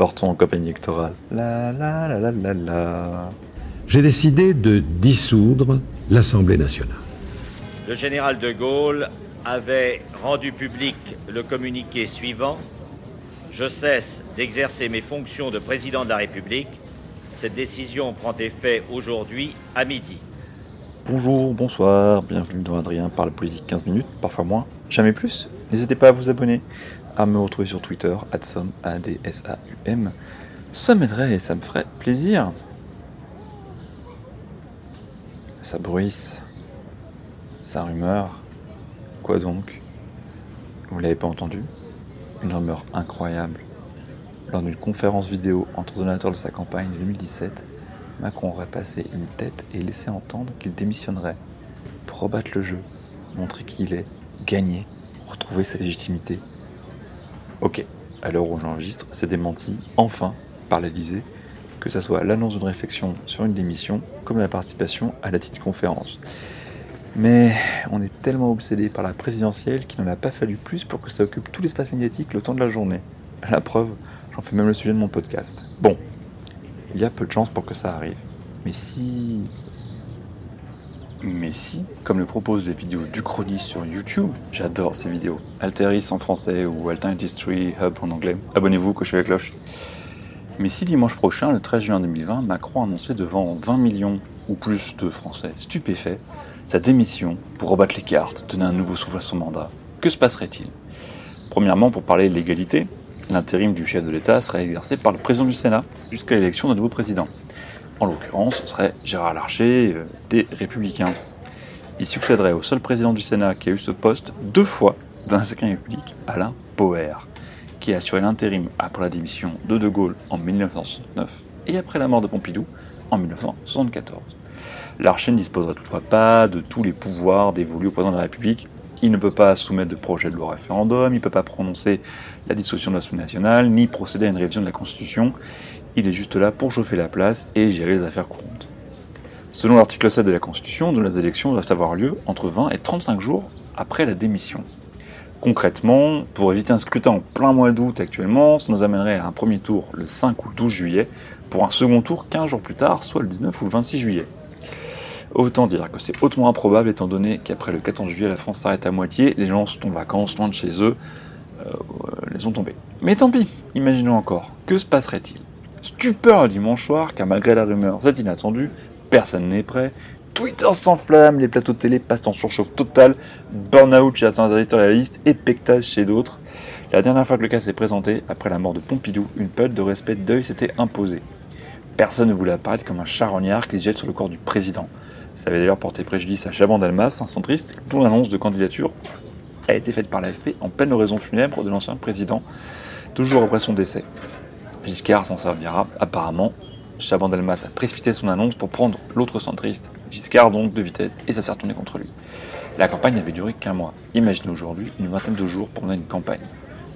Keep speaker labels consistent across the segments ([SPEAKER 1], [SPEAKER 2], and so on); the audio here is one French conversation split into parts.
[SPEAKER 1] partons en campagne électorale. La la la la la la.
[SPEAKER 2] J'ai décidé de dissoudre l'Assemblée nationale.
[SPEAKER 3] Le général de Gaulle avait rendu public le communiqué suivant. Je cesse d'exercer mes fonctions de président de la République. Cette décision prend effet aujourd'hui à midi.
[SPEAKER 1] Bonjour, bonsoir, bienvenue dans Adrien parle politique 15 minutes, parfois moins, jamais plus. N'hésitez pas à vous abonner, à me retrouver sur Twitter, adsum, A-D-S-A-U-M. Ça m'aiderait et ça me ferait plaisir. Ça bruisse. Ça rumeur. Quoi donc? Vous l'avez pas entendu? Une rumeur incroyable. Lors d'une conférence vidéo entre donateurs de sa campagne 2017, Macron aurait passé une tête et laissé entendre qu'il démissionnerait pour rebattre le jeu, montrer qui il est, gagner, retrouver sa légitimité. Ok, à l'heure où j'enregistre, c'est démenti, enfin, par l'Elysée, que ce soit l'annonce d'une réflexion sur une démission, comme la participation à la petite conférence. Mais on est tellement obsédé par la présidentielle qu'il n'en a pas fallu plus pour que ça occupe tout l'espace médiatique le temps de la journée. La preuve, j'en fais même le sujet de mon podcast. Bon, il y a peu de chances pour que ça arrive. Mais si... Mais si, comme le proposent les vidéos du sur YouTube, j'adore ces vidéos. Alteris en français ou Alternate History Hub en anglais. Abonnez-vous, cochez la cloche. Mais si dimanche prochain, le 13 juin 2020, Macron annonçait devant 20 millions ou plus de Français stupéfaits sa démission pour rebattre les cartes, donner un nouveau souffle à son mandat, que se passerait-il? Premièrement, pour parler de l'égalité, l'intérim du chef de l'État serait exercé par le président du Sénat jusqu'à l'élection d'un nouveau président. En l'occurrence, ce serait Gérard Larcher euh, des Républicains. Il succéderait au seul président du Sénat qui a eu ce poste deux fois dans la Ve République, Alain Poher, qui a assuré l'intérim après la démission de De Gaulle en 1969 et après la mort de Pompidou en 1974. Larcher ne disposerait toutefois pas de tous les pouvoirs dévolus au président de la République. Il ne peut pas soumettre de projet de loi référendum, il ne peut pas prononcer la dissolution de l'Assemblée nationale, ni procéder à une révision de la Constitution. Il est juste là pour chauffer la place et gérer les affaires courantes. Selon l'article 7 de la Constitution, les élections doivent avoir lieu entre 20 et 35 jours après la démission. Concrètement, pour éviter un scrutin en plein mois d'août actuellement, ça nous amènerait à un premier tour le 5 ou 12 juillet, pour un second tour 15 jours plus tard, soit le 19 ou le 26 juillet. Autant dire que c'est hautement improbable étant donné qu'après le 14 juillet, la France s'arrête à moitié, les gens sont en vacances, loin de chez eux, euh, les ont tombés. Mais tant pis, imaginons encore, que se passerait-il? Stupeur dimanche soir, car malgré la rumeur, c'est inattendu, personne n'est prêt, Twitter s'enflamme, les plateaux de télé passent en surchauffe total, burn-out chez certains éditorialistes et pectase chez d'autres. La dernière fois que le cas s'est présenté, après la mort de Pompidou, une période de respect de deuil s'était imposée. Personne ne voulait apparaître comme un charognard qui se jette sur le corps du président. Ça avait d'ailleurs porté préjudice à Chaban Dalmas, un centriste dont l'annonce de candidature a été faite par l'AFP en pleine oraison funèbre de l'ancien président, toujours après son décès. Giscard s'en servira apparemment. Chaban Dalmas a précipité son annonce pour prendre l'autre centriste, Giscard donc de vitesse, et ça s'est retourné contre lui. La campagne n'avait duré qu'un mois. Imaginez aujourd'hui une vingtaine de jours pour mener une campagne.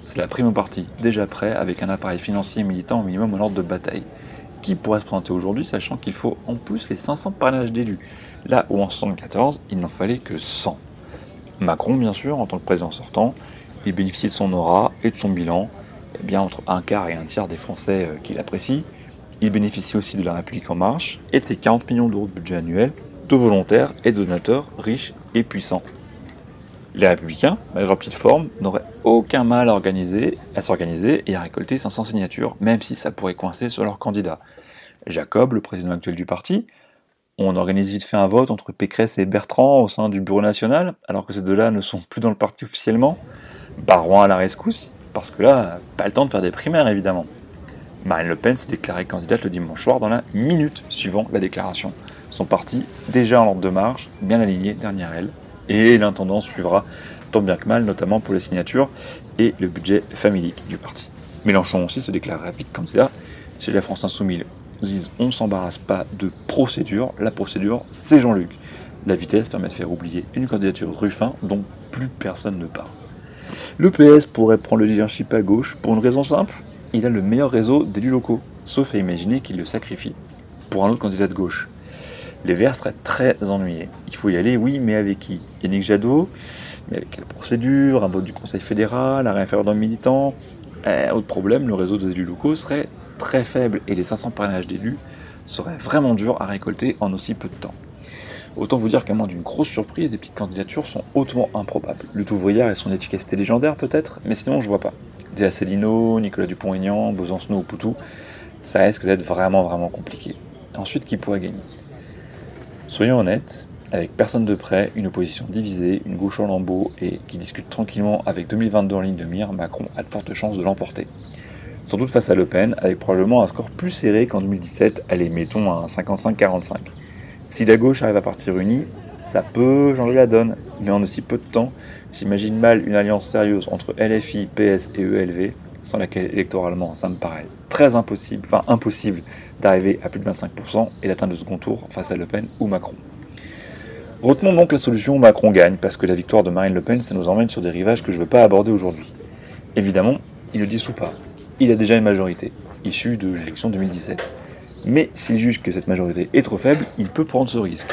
[SPEAKER 1] C'est la prime au parti, déjà prêt, avec un appareil financier et militant au minimum en ordre de bataille. Qui pourrait se présenter aujourd'hui, sachant qu'il faut en plus les 500 parrainages d'élus Là où en 1974, il n'en fallait que 100. Macron, bien sûr, en tant que président sortant, il bénéficie de son aura et de son bilan, eh bien entre un quart et un tiers des Français euh, qu'il apprécie. Il bénéficie aussi de la République en marche et de ses 40 millions d'euros de budget annuel de volontaires et de donateurs riches et puissants. Les républicains, malgré leur petite forme, n'auraient aucun mal à, organiser, à s'organiser et à récolter 500 signatures, même si ça pourrait coincer sur leur candidat. Jacob, le président actuel du parti, on organise vite fait un vote entre Pécresse et Bertrand au sein du Bureau national, alors que ces deux-là ne sont plus dans le parti officiellement. Barouin à la rescousse, parce que là, pas le temps de faire des primaires évidemment. Marine Le Pen se déclarait candidate le dimanche soir dans la minute suivant la déclaration. Son parti, déjà en ordre de marche, bien aligné derrière elle, et l'intendant suivra tant bien que mal, notamment pour les signatures et le budget familique du parti. Mélenchon aussi se déclarerait vite candidat chez la France Insoumise on s'embarrasse pas de procédure. La procédure, c'est Jean-Luc. La vitesse permet de faire oublier une candidature Ruffin dont plus personne ne parle. Le PS pourrait prendre le leadership à gauche pour une raison simple il a le meilleur réseau d'élus locaux, sauf à imaginer qu'il le sacrifie pour un autre candidat de gauche. Les Verts seraient très ennuyés. Il faut y aller, oui, mais avec qui? Yannick Jadot? Mais avec quelle procédure? Un vote du Conseil fédéral? Un référendum militant? Eh, Autre problème, le réseau des élus locaux serait très faible et les 500 parrainages d'élus seraient vraiment durs à récolter en aussi peu de temps. Autant vous dire qu'à moins d'une grosse surprise, des petites candidatures sont hautement improbables. Lutte ouvrière et son efficacité légendaire peut-être, mais sinon je vois pas. Déa Célino, Nicolas Dupont-Aignan, Besancenot ou Poutou, ça risque d'être vraiment vraiment compliqué. Ensuite, qui pourrait gagner? Soyons honnêtes, avec personne de près, une opposition divisée, une gauche en lambeaux et qui discute tranquillement avec 2022 en ligne de mire, Macron a de fortes chances de l'emporter. Sans doute face à Le Pen, avec probablement un score plus serré qu'en 2017, allez, mettons un 55-45. Si la gauche arrive à partir unie, ça peut changer la donne, mais en aussi peu de temps, j'imagine mal une alliance sérieuse entre LFI, PS et ELV, sans laquelle électoralement ça me paraît très impossible, enfin impossible d'arriver à plus de 25% et d'atteindre le second tour face à Le Pen ou Macron. Retenons donc la solution Macron gagne, parce que la victoire de Marine Le Pen, ça nous emmène sur des rivages que je ne veux pas aborder aujourd'hui. Évidemment, il le dissout pas. Il a déjà une majorité, issue de l'élection 2017. Mais s'il juge que cette majorité est trop faible, il peut prendre ce risque.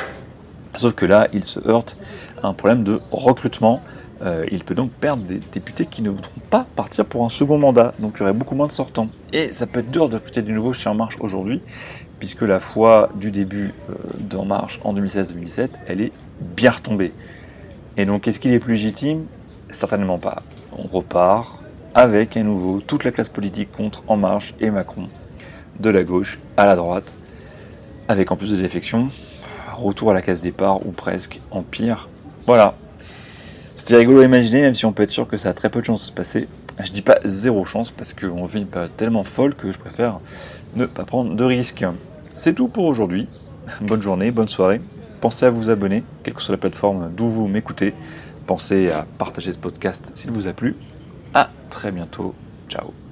[SPEAKER 1] Sauf que là, il se heurte à un problème de recrutement. Euh, il peut donc perdre des députés qui ne voudront pas partir pour un second mandat. Donc il y aurait beaucoup moins de sortants. Et ça peut être dur de recruter du nouveau chez En Marche aujourd'hui, puisque la foi du début euh, d'En Marche en 2016-2017, elle est bien retombée. Et donc est-ce qu'il est plus légitime? Certainement pas. On repart avec à nouveau toute la classe politique contre En Marche et Macron de la gauche à la droite, avec en plus de défections, retour à la case départ ou presque en pire. Voilà. C'était rigolo à imaginer, même si on peut être sûr que ça a très peu de chances de se passer. Je dis pas zéro chance parce qu'on vit période tellement folle que je préfère ne pas prendre de risques. C'est tout pour aujourd'hui. Bonne journée, bonne soirée. Pensez à vous abonner, quelle que soit la plateforme d'où vous m'écoutez. Pensez à partager ce podcast s'il vous a plu. À très bientôt. Ciao.